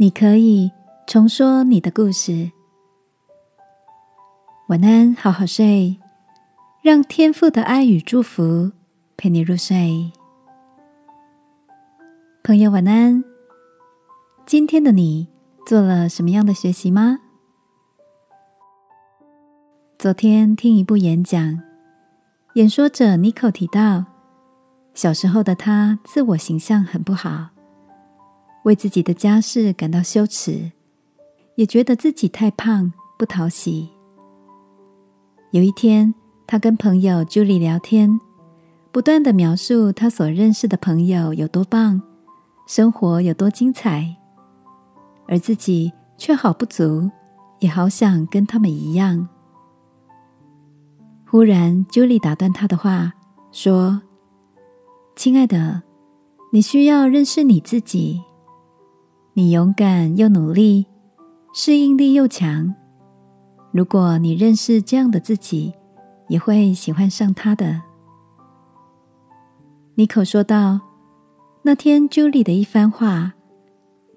你可以重说你的故事。晚安，好好睡，让天父的爱与祝福陪你入睡。朋友，晚安。今天的你做了什么样的学习吗？昨天听一部演讲，演说者尼可提到，小时候的他自我形象很不好。为自己的家世感到羞耻，也觉得自己太胖不讨喜。有一天，他跟朋友 Julie 聊天，不断的描述他所认识的朋友有多棒，生活有多精彩，而自己却好不足，也好想跟他们一样。忽然，Julie 打断他的话，说：“亲爱的，你需要认识你自己。”你勇敢又努力，适应力又强。如果你认识这样的自己，也会喜欢上他的。妮可说道：“那天 Julie 的一番话，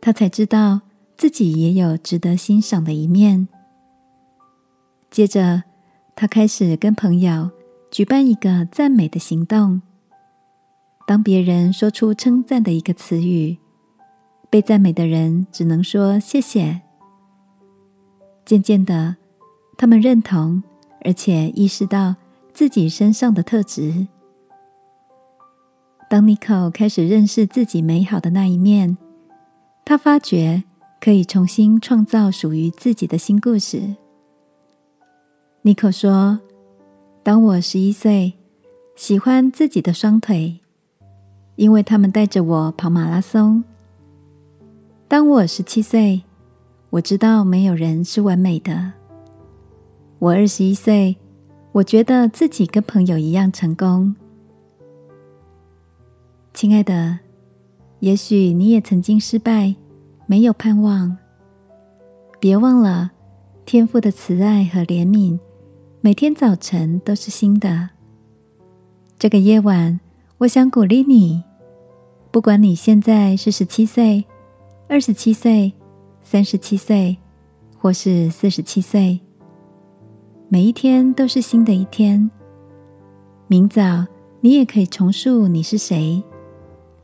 他才知道自己也有值得欣赏的一面。”接着，他开始跟朋友举办一个赞美的行动。当别人说出称赞的一个词语。被赞美的人只能说谢谢。渐渐的，他们认同，而且意识到自己身上的特质。当尼可开始认识自己美好的那一面，他发觉可以重新创造属于自己的新故事。尼可说：“当我十一岁，喜欢自己的双腿，因为他们带着我跑马拉松。”当我十七岁，我知道没有人是完美的。我二十一岁，我觉得自己跟朋友一样成功。亲爱的，也许你也曾经失败，没有盼望。别忘了，天父的慈爱和怜悯，每天早晨都是新的。这个夜晚，我想鼓励你，不管你现在是十七岁。二十七岁、三十七岁，或是四十七岁，每一天都是新的一天。明早，你也可以重述你是谁，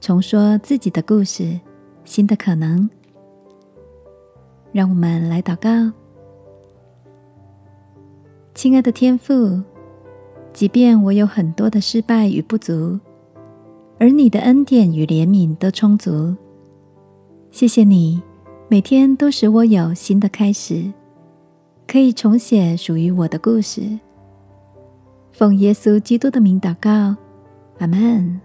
重说自己的故事，新的可能。让我们来祷告，亲爱的天父，即便我有很多的失败与不足，而你的恩典与怜悯都充足。谢谢你，每天都使我有新的开始，可以重写属于我的故事。奉耶稣基督的名祷告，阿门。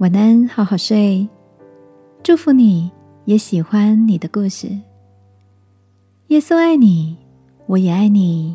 晚安，好好睡。祝福你，也喜欢你的故事。耶稣爱你，我也爱你。